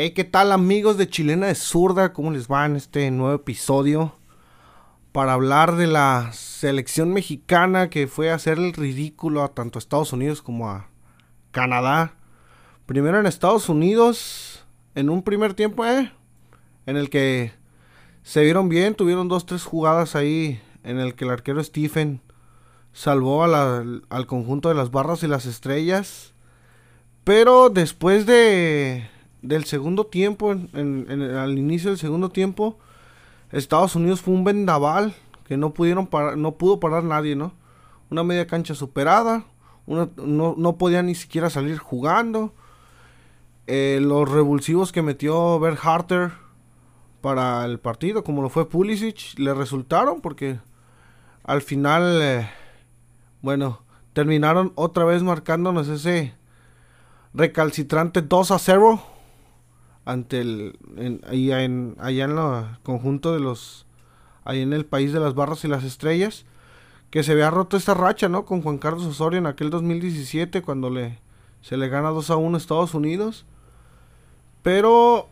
Hey, ¿qué tal amigos de Chilena de Zurda? ¿Cómo les va en este nuevo episodio? Para hablar de la selección mexicana que fue a hacer el ridículo a tanto a Estados Unidos como a Canadá. Primero en Estados Unidos, en un primer tiempo, eh, en el que se vieron bien, tuvieron dos, tres jugadas ahí en el que el arquero Stephen salvó al conjunto de las barras y las estrellas. Pero después de del segundo tiempo, en, al inicio del segundo tiempo, Estados Unidos fue un vendaval que no pudieron parar, no pudo parar nadie, ¿no? Una media cancha superada, no, no podía ni siquiera salir jugando. Eh, los revulsivos que metió Bert Harter para el partido, como lo fue Pulisic, le resultaron porque al final, eh, bueno, terminaron otra vez marcándonos ese recalcitrante 2 a 0 ante el en, allá en allá en el conjunto de los ahí en el país de las barras y las estrellas que se había roto esta racha, ¿no? Con Juan Carlos Osorio en aquel 2017 cuando le se le gana 2 a 1 a Estados Unidos. Pero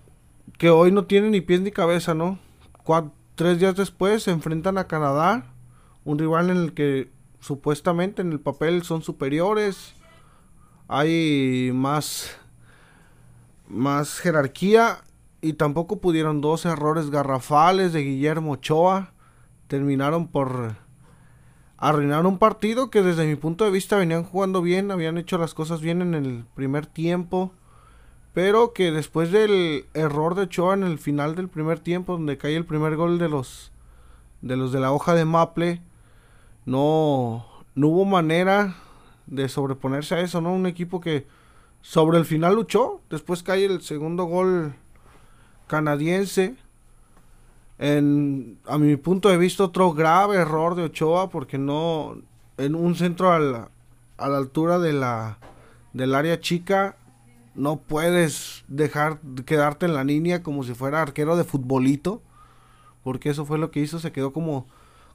que hoy no tiene ni pies ni cabeza, ¿no? tres días después se enfrentan a Canadá, un rival en el que supuestamente en el papel son superiores, hay más más jerarquía y tampoco pudieron dos errores garrafales de Guillermo Ochoa. Terminaron por arruinar un partido que desde mi punto de vista venían jugando bien, habían hecho las cosas bien en el primer tiempo, pero que después del error de Ochoa en el final del primer tiempo, donde cae el primer gol de los de los de la hoja de Maple, no, no hubo manera de sobreponerse a eso, ¿no? Un equipo que sobre el final luchó. Después cae el segundo gol canadiense. En, a mi punto de vista, otro grave error de Ochoa porque no. En un centro a la, a la altura de la, del área chica, no puedes dejar quedarte en la línea como si fuera arquero de futbolito. Porque eso fue lo que hizo. Se quedó como,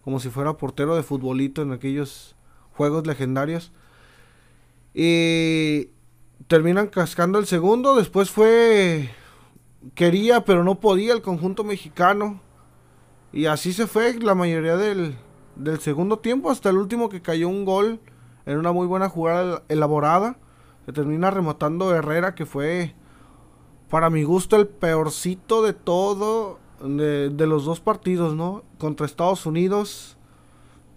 como si fuera portero de futbolito en aquellos juegos legendarios. Y terminan cascando el segundo. Después fue. Quería, pero no podía el conjunto mexicano. Y así se fue la mayoría del, del segundo tiempo. Hasta el último que cayó un gol en una muy buena jugada elaborada. Se termina rematando Herrera, que fue, para mi gusto, el peorcito de todo. De, de los dos partidos, ¿no? Contra Estados Unidos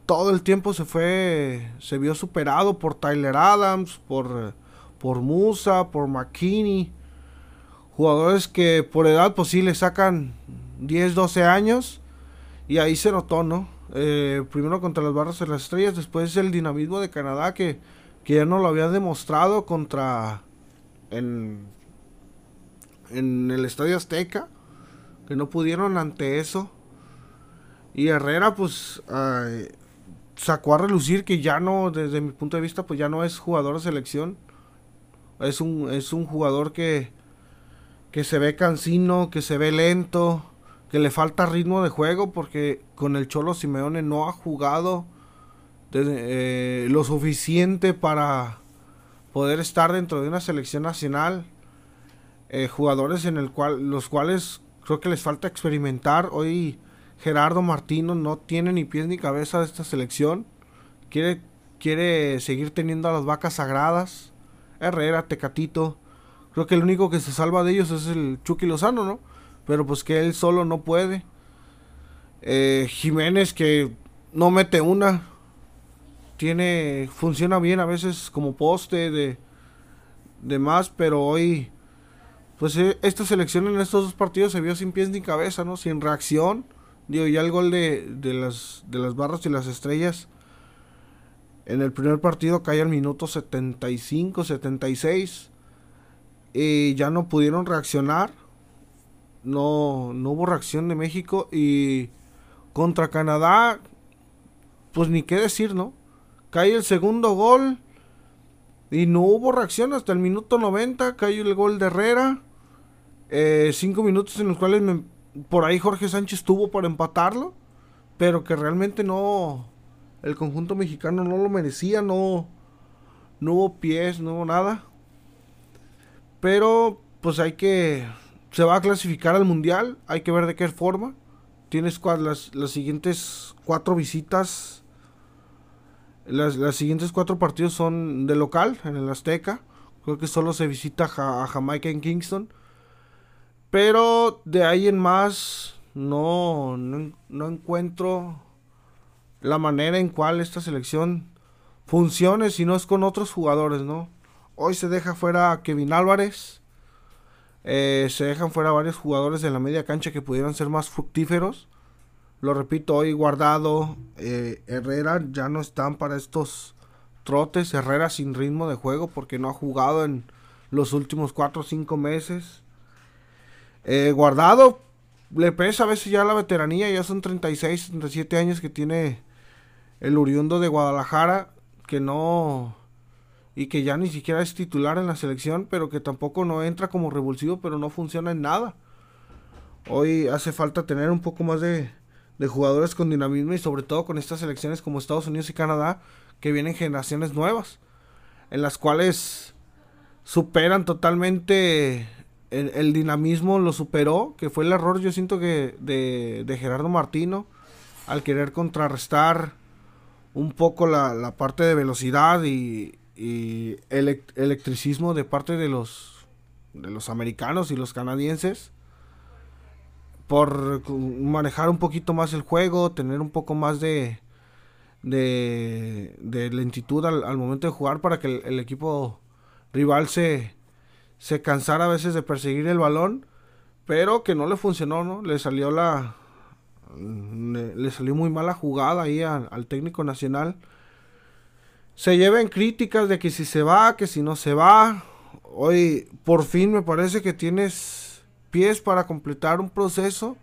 todo el tiempo se fue, se vio superado por Tyler Adams, por por Musa, por McKinney. Jugadores que por edad pues sí le sacan 10, 12 años. Y ahí se notó, ¿no? Eh, primero contra las barras de las estrellas, después el dinamismo de Canadá que, que ya no lo había demostrado contra en, en el Estadio Azteca. Que no pudieron ante eso. Y Herrera pues sacó a relucir que ya no, desde mi punto de vista, pues ya no es jugador de selección es un, es un jugador que, que se ve cansino, que se ve lento, que le falta ritmo de juego porque con el Cholo Simeone no ha jugado eh, lo suficiente para poder estar dentro de una selección nacional. Eh, jugadores en el cual, los cuales creo que les falta experimentar. Hoy Gerardo Martino no tiene ni pies ni cabeza de esta selección. Quiere, quiere seguir teniendo a las vacas sagradas. Herrera, Tecatito. Creo que el único que se salva de ellos es el Chucky Lozano, ¿no? Pero pues que él solo no puede. Eh, Jiménez que no mete una. Tiene. Funciona bien a veces como poste de. De más, pero hoy. Pues eh, esta selección en estos dos partidos se vio sin pies ni cabeza, ¿no? Sin reacción. Digo, ya el gol de, de, las, de las barras y las estrellas en el primer partido cae al minuto 75, 76. Y ya no pudieron reaccionar. No, no hubo reacción de México. Y contra Canadá, pues ni qué decir, ¿no? Cae el segundo gol. Y no hubo reacción hasta el minuto 90. Cae el gol de Herrera. Eh, cinco minutos en los cuales por ahí Jorge Sánchez tuvo para empatarlo. Pero que realmente no, el conjunto mexicano no lo merecía, no, no hubo pies, no hubo nada. Pero pues hay que se va a clasificar al mundial. Hay que ver de qué forma. Tienes las, las siguientes cuatro visitas. Las, las, siguientes cuatro partidos son de local, en el Azteca. Creo que solo se visita a Jamaica en Kingston. Pero de ahí en más, no, no, encuentro la manera en cual esta selección funcione si no es con otros jugadores, ¿no? Hoy se deja fuera a Kevin Álvarez. Eh, se dejan fuera varios jugadores de la media cancha que pudieran ser más fructíferos. Lo repito, hoy Guardado, eh, Herrera ya no están para estos trotes. Herrera sin ritmo de juego porque no ha jugado en los últimos 4 o 5 meses. Eh, guardado le pesa a veces ya la veteranía, ya son 36, 37 años que tiene el oriundo de Guadalajara, que no y que ya ni siquiera es titular en la selección, pero que tampoco no entra como revulsivo, pero no funciona en nada. Hoy hace falta tener un poco más de, de jugadores con dinamismo y sobre todo con estas selecciones como Estados Unidos y Canadá, que vienen generaciones nuevas, en las cuales superan totalmente el, dinamismo, lo superó, que fue el error yo siento que de, de Gerardo Martino, al querer contrarrestar un poco la, la parte de velocidad y, y electricismo de parte de los de los americanos y los canadienses por manejar un poquito más el juego, tener un poco más de de, de lentitud al, momento de jugar para que el, equipo rival se, se cansara a veces de perseguir el balón, pero que no le funcionó, ¿no? Le salió la le, salió muy mala jugada ahí al técnico nacional se lleven críticas de que si se va, que si no se va. Hoy por fin me parece que tienes pies para completar un proceso,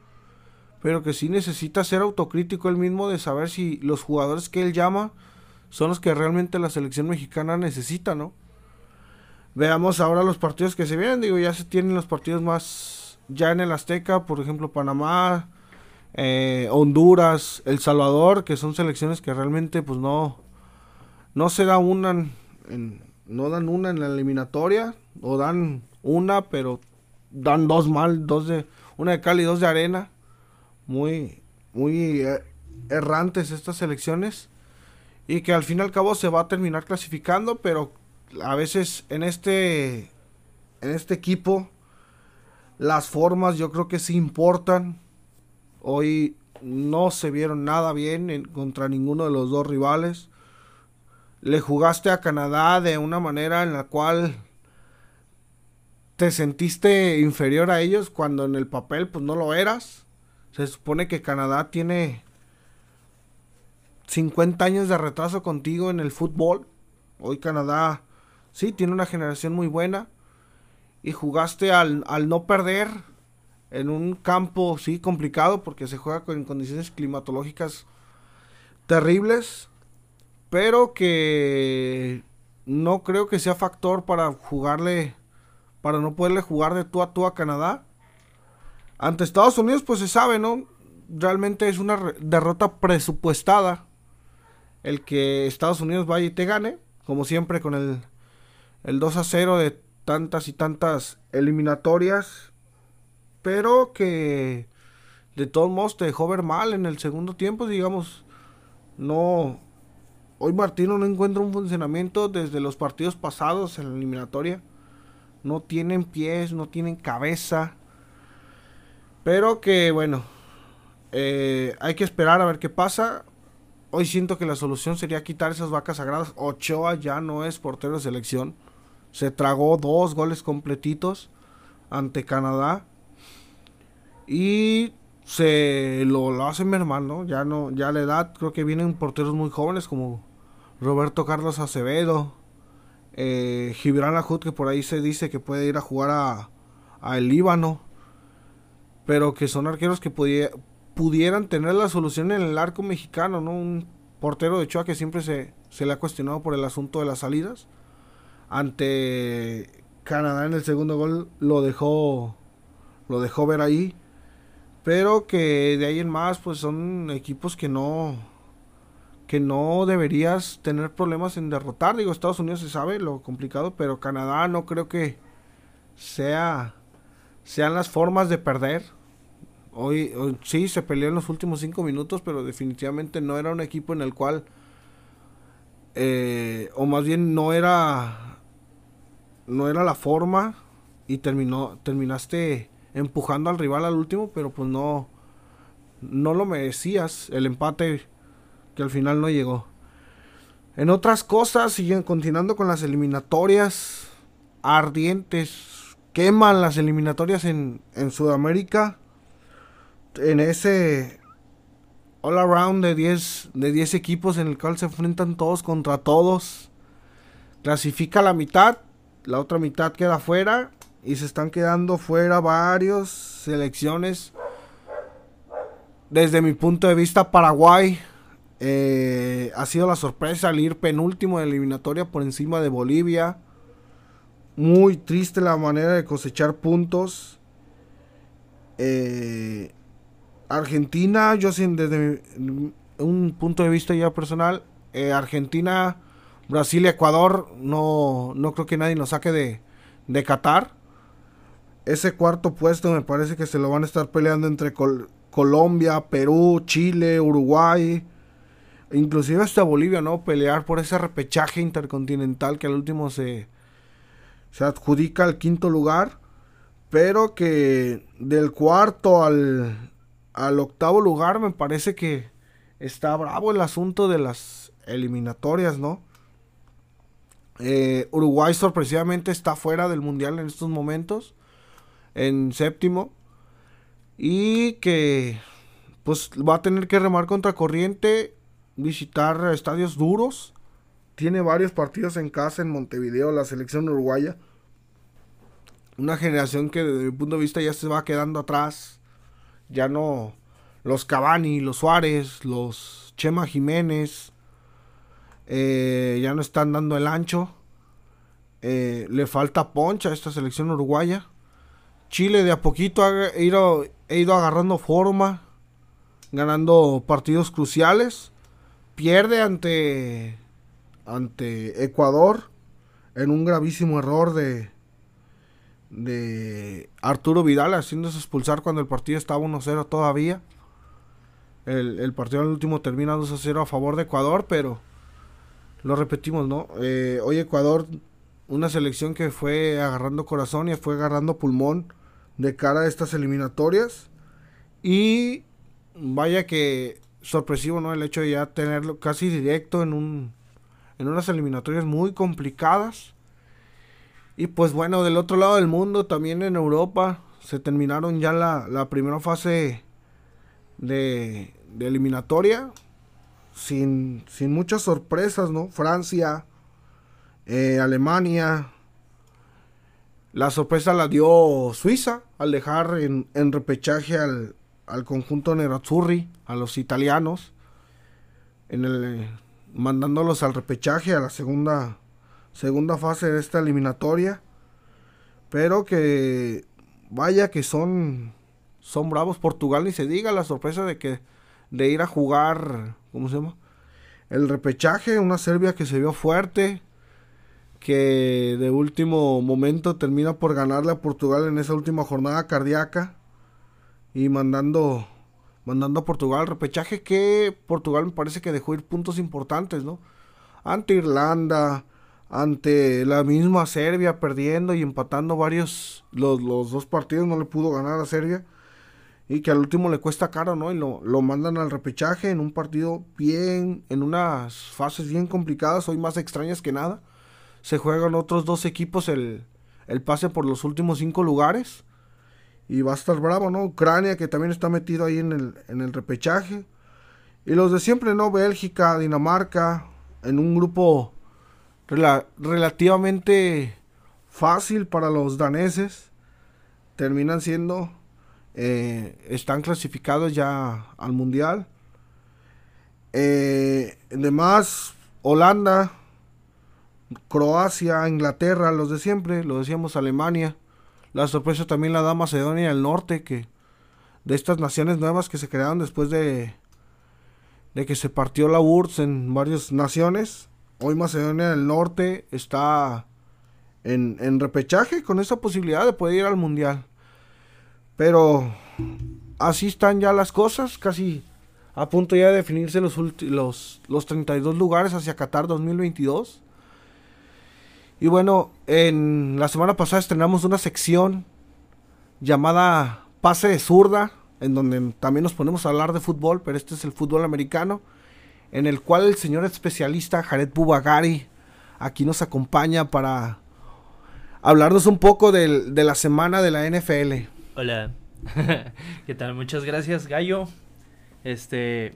pero que sí necesita ser autocrítico él mismo de saber si los jugadores que él llama son los que realmente la selección mexicana necesita, ¿no? Veamos ahora los partidos que se vienen, digo, ya se tienen los partidos más ya en el Azteca, por ejemplo, Panamá, eh, Honduras, El Salvador, que son selecciones que realmente pues no, no se una no dan una en la eliminatoria o dan una pero dan dos mal dos de una de cal y dos de arena. Muy muy eh, errantes estas elecciones y que al fin y al cabo se va a terminar clasificando pero a veces en este en este equipo las formas yo creo que sí importan hoy no se vieron nada bien en, contra ninguno de los dos rivales le jugaste a Canadá de una manera en la cual te sentiste inferior a ellos cuando en el papel pues no lo eras. Se supone que Canadá tiene 50 años de retraso contigo en el fútbol. Hoy Canadá sí tiene una generación muy buena y jugaste al, al no perder en un campo sí complicado porque se juega con condiciones climatológicas terribles pero que no creo que sea factor para jugarle, para no poderle jugar de tú a tú a Canadá. Ante Estados Unidos, pues se sabe, ¿no? Realmente es una derrota presupuestada el que Estados Unidos vaya y te gane, como siempre con el, el 2 a 0 de tantas y tantas eliminatorias, pero que de todos modos te dejó ver mal en el segundo tiempo, digamos, no Hoy Martino no encuentra un funcionamiento desde los partidos pasados en la eliminatoria. No tienen pies, no tienen cabeza. Pero que bueno, eh, hay que esperar a ver qué pasa. Hoy siento que la solución sería quitar esas vacas sagradas. Ochoa ya no es portero de selección. Se tragó dos goles completitos ante Canadá. Y se lo, lo hace mermar, ¿no? Ya no, ya la edad, creo que vienen porteros muy jóvenes como Roberto Carlos Acevedo, eh, Gibran Ajut, que por ahí se dice que puede ir a jugar a, el Líbano, pero que son arqueros que pudieran tener la solución en el arco mexicano, ¿no? Un portero de Choa que siempre se, se le ha cuestionado por el asunto de las salidas. Ante Canadá en el segundo gol lo dejó lo dejó ver ahí, pero que de ahí en más pues son equipos que no que no deberías tener problemas en derrotar. Digo, Estados Unidos se sabe lo complicado, pero Canadá no creo que sea sean las formas de perder. Hoy, sí se peleó en los últimos cinco minutos, pero definitivamente no era un equipo en el cual, eh, o más bien no era, no era la forma y terminó, terminaste empujando al rival al último, pero pues no, no lo merecías el empate que al final no llegó. En otras cosas, siguen continuando con las eliminatorias ardientes. Queman las eliminatorias en, en Sudamérica. En ese all around de 10 de 10 equipos en el cual se enfrentan todos contra todos. Clasifica la mitad, la otra mitad queda fuera y se están quedando fuera varios selecciones. Desde mi punto de vista, Paraguay eh, ha sido la sorpresa al ir penúltimo de eliminatoria por encima de Bolivia. Muy triste la manera de cosechar puntos. Eh, Argentina, yo sin desde un punto de vista ya personal, eh, Argentina, Brasil y Ecuador, no, no creo que nadie nos saque de, de Qatar. Ese cuarto puesto me parece que se lo van a estar peleando entre Colombia, Perú, Chile, Uruguay, inclusive hasta Bolivia, ¿no? Pelear por ese repechaje intercontinental que al último se, se adjudica al quinto lugar, pero que del cuarto al, al octavo lugar me parece que está bravo el asunto de las eliminatorias, ¿no? Eh, Uruguay sorpresivamente está fuera del mundial en estos momentos, en séptimo, y que pues va a tener que remar contra corriente visitar estadios duros. Tiene varios partidos en casa en Montevideo, la selección uruguaya. Una generación que desde mi punto de vista ya se va quedando atrás. Ya no los Cavani, los Suárez, los Chema Jiménez. Eh, ya no están dando el ancho. Eh, le falta poncha a esta selección uruguaya. Chile de a poquito ha ido, ido agarrando forma, ganando partidos cruciales pierde ante ante Ecuador en un gravísimo error de de Arturo Vidal haciéndose expulsar cuando el partido estaba 1-0 todavía. El, el partido al último termina 2-0 a favor de Ecuador, pero lo repetimos, ¿no? Eh, hoy Ecuador, una selección que fue agarrando corazón y fue agarrando pulmón de cara a estas eliminatorias. Y vaya que sorpresivo, ¿no? El hecho de ya tenerlo casi directo en un en unas eliminatorias muy complicadas. Y pues bueno, del otro lado del mundo, también en Europa, se terminaron ya la, la primera fase de, de eliminatoria. Sin, sin, muchas sorpresas, ¿no? Francia, eh, Alemania. La sorpresa la dio Suiza al dejar en, repechaje al, conjunto Nerazzurri, a los italianos, en el, mandándolos al repechaje, a la segunda, segunda fase de esta eliminatoria. Pero que vaya que son, son bravos. Portugal ni se diga la sorpresa de que de ir a jugar, ¿cómo se llama? El repechaje, una Serbia que se vio fuerte, que de último momento termina por ganarle a Portugal en esa última jornada cardíaca y mandando mandando a Portugal al repechaje que Portugal me parece que dejó ir puntos importantes, ¿no? Ante Irlanda, ante la misma Serbia perdiendo y empatando varios los, los dos partidos no le pudo ganar a Serbia y que al último le cuesta caro, ¿no? Y lo, lo mandan al repechaje en un partido bien, en unas fases bien complicadas, hoy más extrañas que nada. Se juegan otros dos equipos el, el pase por los últimos cinco lugares y va a estar bravo, ¿no? Ucrania, que también está metido ahí en el, en el repechaje. Y los de siempre, ¿no? Bélgica, Dinamarca, en un grupo relativamente fácil para los daneses. Terminan siendo, eh, están clasificados ya al mundial. Eh, además, Holanda, Croacia, Inglaterra, los de siempre, lo decíamos Alemania, la sorpresa también la da Macedonia del Norte, que de estas naciones nuevas que se crearon después de, de que se partió la URSS en varias naciones. Hoy Macedonia del Norte está en, en repechaje con esa posibilidad de poder ir al Mundial. Pero así están ya las cosas, casi a punto ya de definirse los, los, los 32 lugares hacia Qatar 2022. Y bueno, en la semana pasada estrenamos una sección llamada Pase de Zurda, en donde también nos ponemos a hablar de fútbol, pero este es el fútbol americano, en el cual el señor especialista Jared Bubagari aquí nos acompaña para hablarnos un poco de la semana de la NFL. Hola, ¿qué tal? Muchas gracias, Gallo. Este,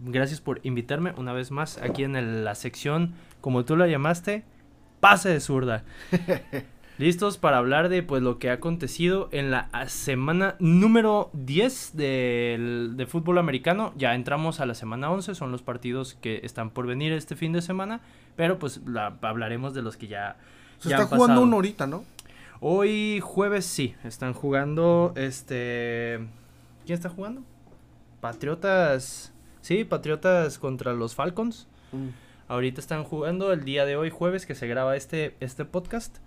gracias por invitarme una vez más aquí en la sección, como tú la llamaste, pase de zurda. Listos para hablar de pues lo que ha acontecido en la semana número 10 de, fútbol americano. Ya entramos a la semana 11, son los partidos que están por venir este fin de semana, pero pues hablaremos de los que ya... Se está jugando uno ahorita, ¿no? Hoy jueves sí, están jugando este... ¿Quién está jugando? Patriotas, sí, Patriotas contra los Falcons. Mm. Ahorita están jugando el día de hoy, jueves, que se graba este, este podcast.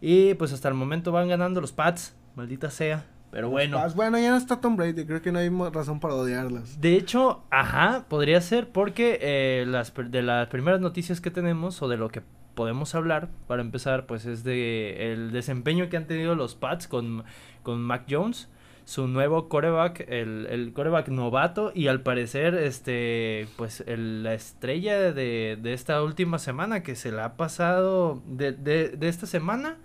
Y pues hasta el momento van ganando los Pats, maldita sea. Pero bueno. bueno, ya no está Tom Brady, creo que no hay razón para odiarlas. De hecho, ajá, podría ser porque eh, las, de las primeras noticias que tenemos o de lo que podemos hablar, para empezar, pues es de el desempeño que han tenido los Pats con, con Mac Jones su nuevo coreback, el, el coreback novato y al parecer, este, pues la estrella de, de, esta última semana que se la ha pasado de, de, de esta semana,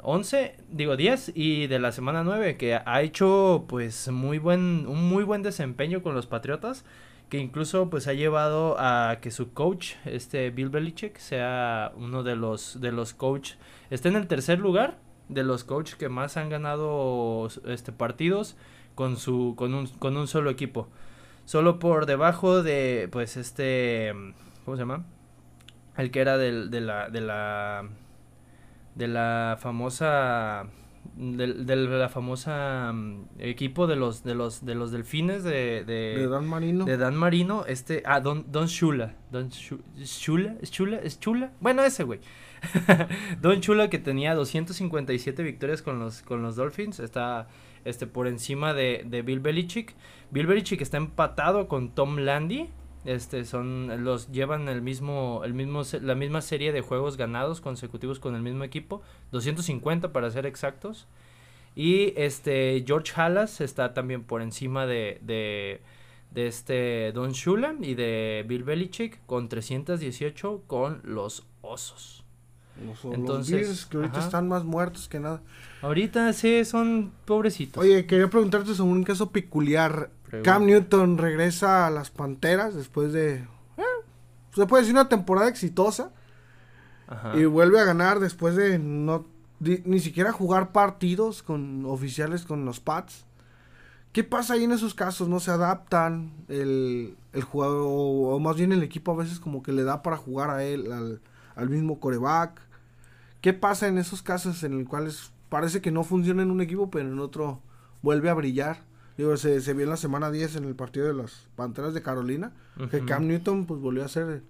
11, digo 10 y de la semana 9 que ha hecho pues muy buen, un muy buen desempeño con los Patriotas que incluso pues ha llevado a que su coach, este Bill Belichick, sea uno de los, de los coach, esté en el tercer lugar de los coaches que más han ganado este partidos con su con un, con un solo equipo. Solo por debajo de pues este ¿cómo se llama? El que era del, de la de la de la famosa del, de la famosa mm, equipo de los de los de los delfines de, de, Dan Marino de Dan Marino este ah Don Don Shula Don Shula es Chula es Chula bueno ese güey Don Chula que tenía 257 victorias con los, con los Dolphins, está este, por encima de, de Bill Belichick. Bill Belichick está empatado con Tom Landy. Este son los llevan el mismo el mismo la misma serie de juegos ganados consecutivos con el mismo equipo, 250 para ser exactos. Y este George Halas está también por encima de, de, este Don Shula y de Bill Belichick con 318 con los Osos. Entonces, que ahorita están más muertos que nada. Ahorita sí son pobrecitos. Oye, quería preguntarte sobre un caso peculiar. Cam Newton regresa a las Panteras después de eh, se puede decir una temporada exitosa. Y vuelve a ganar después de no ni siquiera jugar partidos con oficiales con los Pats. ¿Qué pasa ahí en esos casos? ¿No se adaptan? El, el jugador, o, más bien el equipo a veces como que le da para jugar a él, al, al mismo coreback. ¿Qué pasa en esos casos en los cuales parece que no funciona en un equipo, pero en otro vuelve a brillar? Digo, se, se vio en la semana 10 en el partido de las Panteras de Carolina, que Cam Newton pues volvió a ser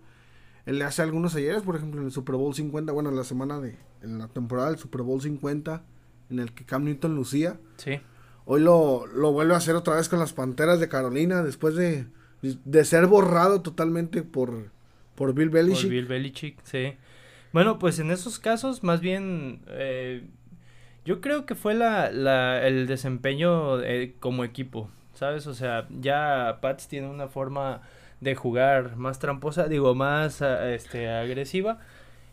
él le hace algunos ayeres, por ejemplo, en el Super Bowl 50, bueno, en la semana de en la temporada del Super Bowl 50 en el que Cam Newton lucía. Sí. Hoy lo, lo vuelve a hacer otra vez con las Panteras de Carolina después de, de ser borrado totalmente por por Bill Belichick. Por Bill Belichick, sí. Bueno, pues en esos casos, más bien, eh, yo creo que fue la, la, el desempeño eh, como equipo, ¿sabes? O sea, ya Pats tiene una forma de jugar más tramposa, digo, más este, agresiva.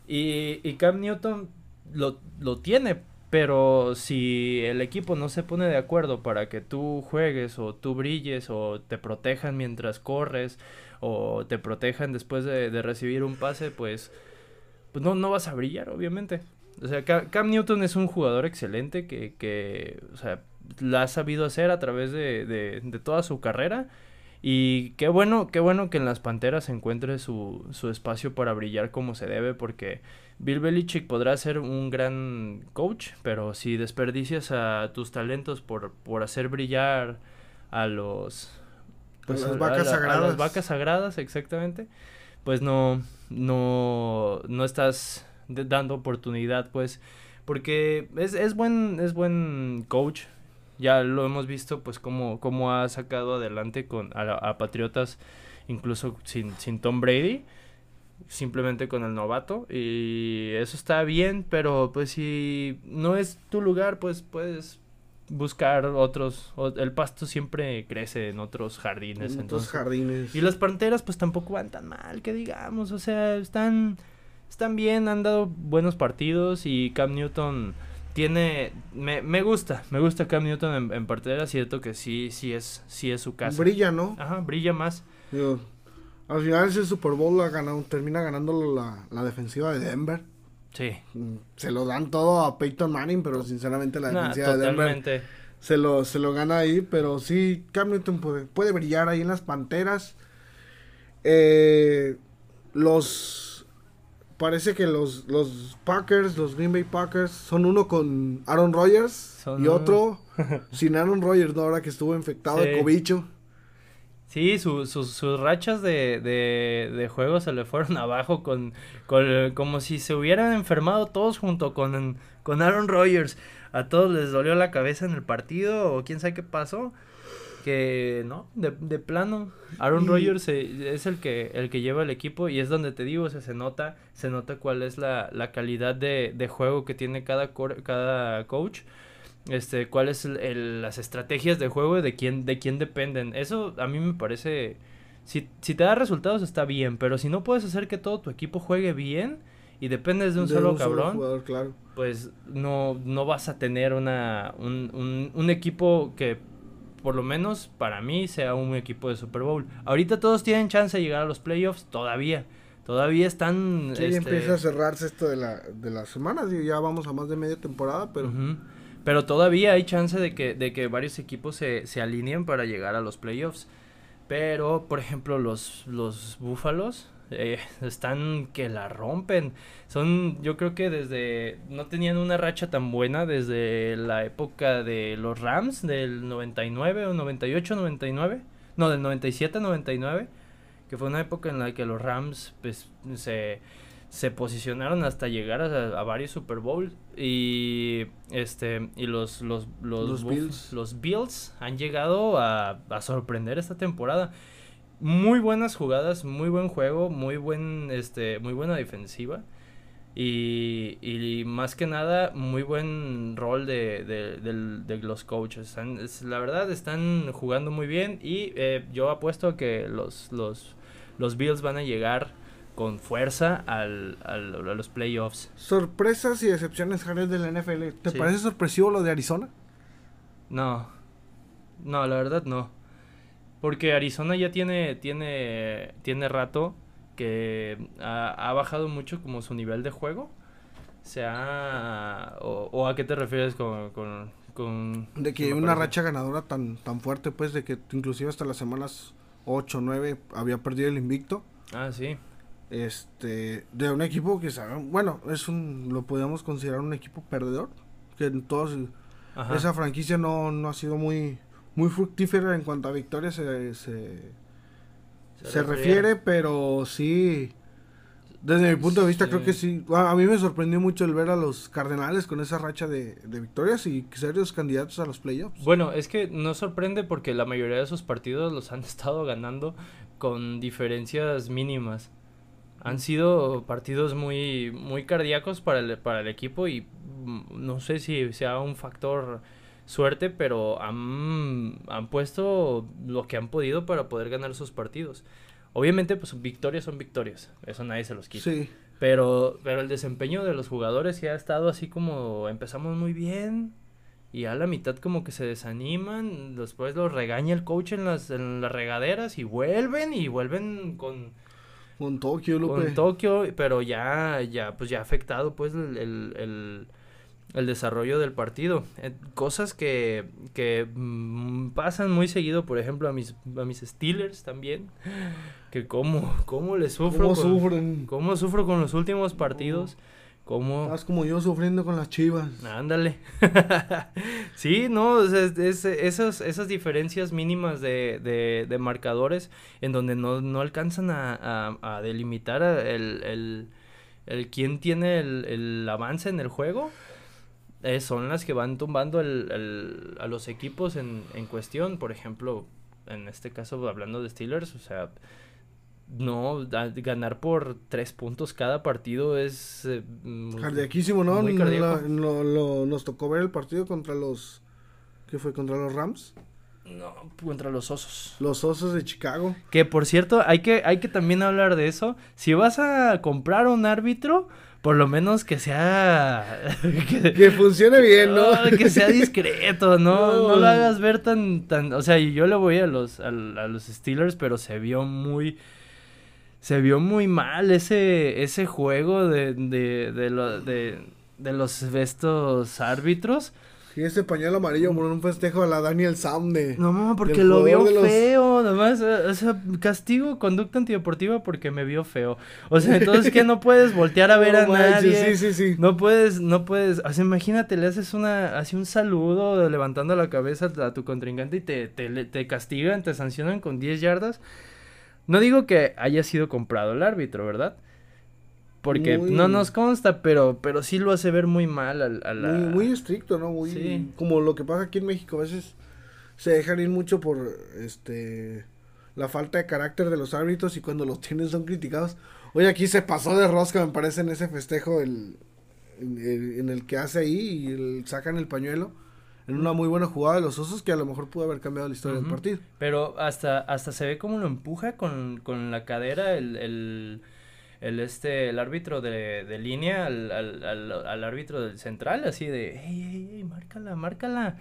Y, y Cam Newton lo, lo tiene, pero si el equipo no se pone de acuerdo para que tú juegues o tú brilles o te protejan mientras corres o te protejan después de, de recibir un pase, pues pues no, no vas a brillar, obviamente. O sea, Cam Newton es un jugador excelente que, que o sea, la ha sabido hacer a través de, de, toda su carrera. Y qué bueno, qué bueno que en las Panteras encuentre su, su espacio para brillar como se debe, porque Bill Belichick podrá ser un gran coach, pero si desperdicias a tus talentos por, por hacer brillar a los... Pues las vacas sagradas. A las vacas sagradas, exactamente pues no, no, no estás dando oportunidad, pues, porque es, es, buen, es buen coach, Ya lo hemos visto, pues, cómo, cómo ha sacado adelante con a, Patriotas, incluso sin, sin Tom Brady, simplemente con el novato. Y eso está bien, pero pues si no es tu lugar, pues puedes buscar otros. el pasto siempre crece en otros jardines. En otros jardines. Y las panteras, pues tampoco van tan mal, que digamos. O sea, están, están bien, han dado buenos partidos y Cam Newton tiene me, me gusta me gusta Cam Newton en, en partera cierto que sí sí es sí es su casa brilla no ajá brilla más al final ese Super Bowl la ganado, termina ganando la, la defensiva de Denver Sí. Se lo dan todo a Peyton Manning, pero sinceramente la defensa de Denver se lo, se lo gana ahí. Pero sí, Cam Newton puede, puede brillar ahí en las Panteras. Eh, los... Parece que los, los Packers, los Green Bay Packers, son uno con Aaron Rodgers y otro sin Aaron Rodgers, ¿no? Ahora que estuvo infectado de cobicho. Sí, sus rachas de, de, de, juego se le fueron abajo con, con, como si se hubieran enfermado todos junto con, con Aaron Rodgers. A todos les dolió la cabeza en el partido o quién sabe qué pasó. Que no, de, de plano. Aaron Rodgers es el que, el que lleva el equipo y es donde te digo, se nota, se nota cuál es la, la calidad de, de juego que tiene cada, cada coach este, cuáles el, las estrategias de juego y de quién, de quién dependen. Eso a mí me parece, si, si te da resultados está bien, pero si no puedes hacer que todo tu equipo juegue bien y dependes de un solo cabrón, pues no, no vas a tener una, un, un, un equipo que por lo menos para mí sea un equipo de Super Bowl. Ahorita todos tienen chance de llegar a los playoffs, todavía. Todavía están... Sí, este empieza a cerrarse esto de, la, de las semanas y ya vamos a más de media temporada, pero... Pero todavía hay chance de que, de que varios equipos se, se alineen para llegar a los playoffs. Pero, por ejemplo, los, los Búfalos eh, están que la rompen. Son, yo creo que desde, no tenían una racha tan buena desde la época de los Rams, del 99 o 98, 99. No, del 97, 99. Que fue una época en la que los Rams pues, se se posicionaron hasta llegar a, varios Super Bowl y este y los los los, Bills. los Bills han llegado a, a, sorprender esta temporada muy buenas jugadas muy buen juego muy buen este muy buena defensiva y, y más que nada muy buen rol de, de, los coaches la verdad están jugando muy bien y eh, yo apuesto que los los los Bills van a llegar con fuerza al, al, a los playoffs. Sorpresas y decepciones, Jared, de la NFL. ¿Te parece sorpresivo lo de Arizona? No. No, la verdad no. Porque Arizona ya tiene, tiene, tiene rato que ha, bajado mucho como su nivel de juego. Se ha... O, a qué te refieres con... con, de que una racha ganadora tan, tan fuerte, pues, de que inclusive hasta las semanas 8 o 9 había perdido el invicto. Ah, sí este de un equipo que bueno es un lo podemos considerar un equipo perdedor que en todos esa franquicia no, no ha sido muy muy fructífera en cuanto a victorias se, se, refiere. pero sí desde mi punto de vista creo que sí. A mí me sorprendió mucho el ver a los Cardenales con esa racha de, de victorias y serios candidatos a los playoffs. Bueno es que no sorprende porque la mayoría de sus partidos los han estado ganando con diferencias mínimas han sido partidos muy, muy cardíacos para el, para el equipo y mm, no sé si sea un factor suerte, pero han, han puesto lo que han podido para poder ganar sus partidos. Obviamente, pues victorias son victorias, eso nadie se los quita. Sí. Pero, pero el desempeño de los jugadores sí ha estado así como empezamos muy bien y a la mitad como que se desaniman, después los regaña el coach en las, en las regaderas y vuelven y vuelven con con Tokio, Lupe. Con Tokio, pero ya, ya, pues ya ha afectado pues el, el, desarrollo del partido. Eh, cosas que, que mm, pasan muy seguido, por ejemplo, a mis, a mis Steelers también. Que cómo, cómo les sufro. ¿Cómo sufren? Cómo sufro con los últimos partidos. ¿Cómo? Estás como yo sufriendo con las chivas. Ándale. sí, no, es, esas, esas diferencias mínimas de, de, de marcadores en donde no, no alcanzan a, a, delimitar el, el, el, quién tiene el, el, avance en el juego. eh, son las que van tumbando el, el, a los equipos en, en cuestión. Por ejemplo, en este caso, hablando de Steelers, o sea, no, ganar por tres puntos cada partido es... Eh, Cardiaquísimo, ¿no? Lo, nos tocó ver el partido contra los... ¿Qué fue? ¿Contra los Rams? No, contra los Osos. Los Osos de Chicago. Que por cierto, hay que, hay que también hablar de eso. Si vas a comprar un árbitro, por lo menos que sea... que, funcione bien, ¿no? que sea discreto, ¿no? No, lo hagas ver tan, tan... O sea, yo le voy a los, a los Steelers, pero se vio muy se vio muy mal ese, ese juego de, de, de, de, los estos árbitros. Y ese pañuelo amarillo por un festejo a la Daniel Sam No, porque lo vio feo, nomás, eh, o sea, castigo, conducta antideportiva porque me vio feo. O sea, entonces que no puedes voltear a ver a nadie. Sí, sí, sí. No puedes, no puedes, o sea, imagínate, le haces una, así un saludo levantando la cabeza a tu contrincante y te, te, te castigan, te sancionan con 10 yardas. No digo que haya sido comprado el árbitro, ¿verdad? Porque no nos consta, pero, pero sí lo hace ver muy mal a, la... Muy, estricto, ¿no? Muy, Como lo que pasa aquí en México, a veces se dejan ir mucho por este la falta de carácter de los árbitros y cuando los tienen son criticados. Oye, aquí se pasó de rosca, me parece, en ese festejo el, en, el que hace ahí y el, sacan el pañuelo en una muy buena jugada de los osos que a lo mejor pudo haber cambiado la historia del partido. Pero hasta, hasta se ve como lo empuja con, con la cadera el, el, el, este, el árbitro de, de línea al, al, al, árbitro del central, así de, hey, hey, hey, márcala, márcala.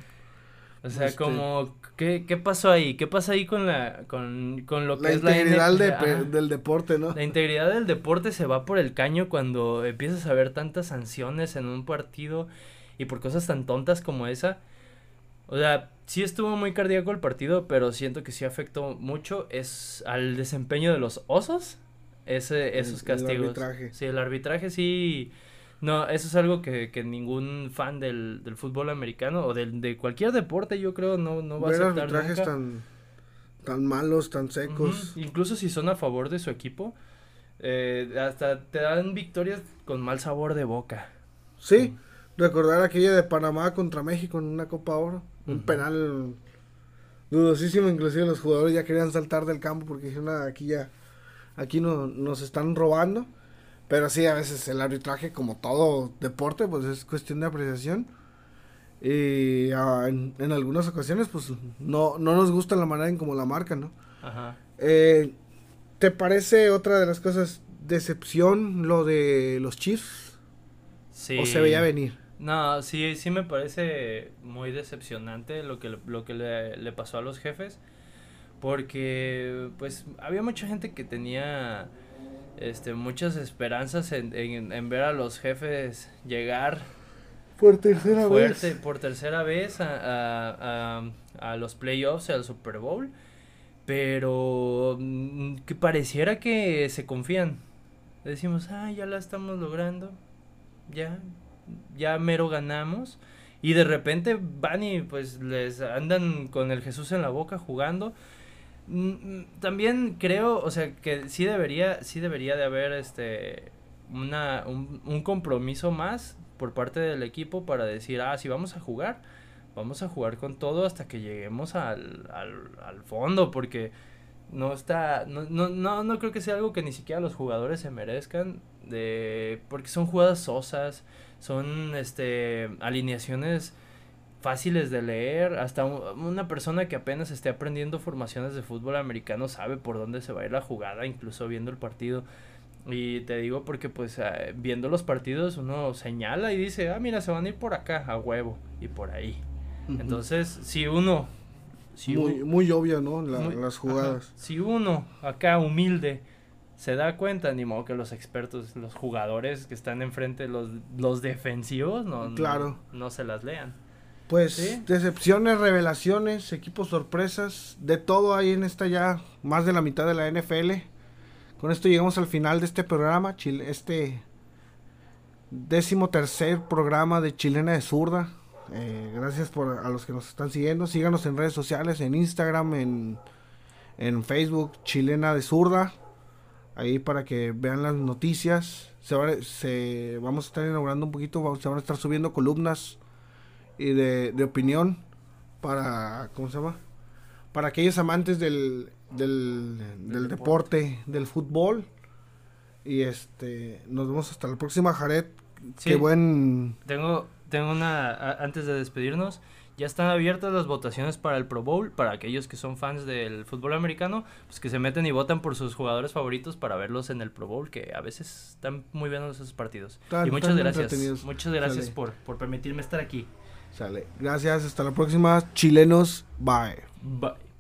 O sea, este como, ¿qué, ¿qué pasó ahí? ¿Qué pasa ahí con la, con, con lo que la es la integridad del deporte, ¿no? La integridad del deporte se va por el caño cuando empiezas a ver tantas sanciones en un partido y por cosas tan tontas como esa. O sea, sí estuvo muy cardíaco el partido, pero siento que sí afectó mucho es al desempeño de los osos. Ese, esos castigos. El arbitraje. Sí, el arbitraje sí. No, eso es algo que, que ningún fan del, del fútbol americano o del, de cualquier deporte, yo creo, no, no va a aceptar arbitrajes tan, tan malos, tan secos. Incluso si son a favor de su equipo, eh, hasta te dan victorias con mal sabor de boca. Sí, recordar aquella de Panamá contra México en una Copa Oro. Un penal dudosísimo, inclusive los jugadores ya querían saltar del campo porque dijeron, aquí ya, aquí no, nos están robando. Pero sí, a veces el arbitraje, como todo deporte, pues es cuestión de apreciación. Y ah, en, algunas ocasiones, pues no, no nos gusta la manera en cómo la marcan, ¿no? Ajá. Eh, ¿Te parece otra de las cosas, decepción, lo de los Chiefs? Sí. ¿O se veía venir? No, sí, sí me parece muy decepcionante lo que, lo que le, pasó a los jefes. Porque, pues, había mucha gente que tenía este, muchas esperanzas en, en, ver a los jefes llegar por tercera fuerte, por tercera vez a, a, a, los playoffs, al Super Bowl. Pero mm, que pareciera que se confían. Decimos, ah, ya la estamos logrando. Ya, ya mero ganamos. Y de repente van y pues les andan con el Jesús en la boca jugando. Mm, mm, también creo, o sea, que sí debería, sí debería de haber este una, un, compromiso más por parte del equipo para decir, ah, si vamos a jugar, vamos a jugar con todo hasta que lleguemos al, al, al fondo, porque no está, no, no, no, no creo que sea algo que ni siquiera los jugadores se merezcan, de, porque son jugadas sosas, son este alineaciones fáciles de leer, hasta una persona que apenas esté aprendiendo formaciones de fútbol americano sabe por dónde se va a ir la jugada, incluso viendo el partido. Y te digo porque pues eh, viendo los partidos uno señala y dice, ah, mira, se van a ir por acá, a huevo, y por ahí. Entonces, si uno... Si muy, muy obvio, ¿no? las jugadas. si uno acá humilde se da cuenta, ni modo que los expertos, los jugadores que están enfrente, los, los defensivos, no, claro. no, se las lean. Pues decepciones, revelaciones, equipos sorpresas, de todo hay en esta ya más de la mitad de la NFL. Con esto llegamos al final de este programa, este décimo tercer programa de Chilena de Zurda. Eh, gracias por a los que nos están siguiendo. Síganos en redes sociales, en Instagram, en, en Facebook, Chilena de Zurda ahí para que vean las noticias. Se, se vamos a estar inaugurando un poquito, se van a estar subiendo columnas y de, de opinión para, ¿cómo se llama? Para aquellos amantes del, del, del deporte, del fútbol. Y este, nos vemos hasta la próxima, Jared. Sí. Qué buen... Tengo, tengo una, a- antes de despedirnos, ya están abiertas las votaciones para el Pro Bowl, para aquellos que son fans del fútbol americano, pues que se meten y votan por sus jugadores favoritos para verlos en el Pro Bowl, que a veces están muy buenos esos partidos. Tan- y muchas gracias, muchas gracias Sale. por, por permitirme estar aquí. Sale. Gracias, hasta la próxima. Chilenos, bye. Bye.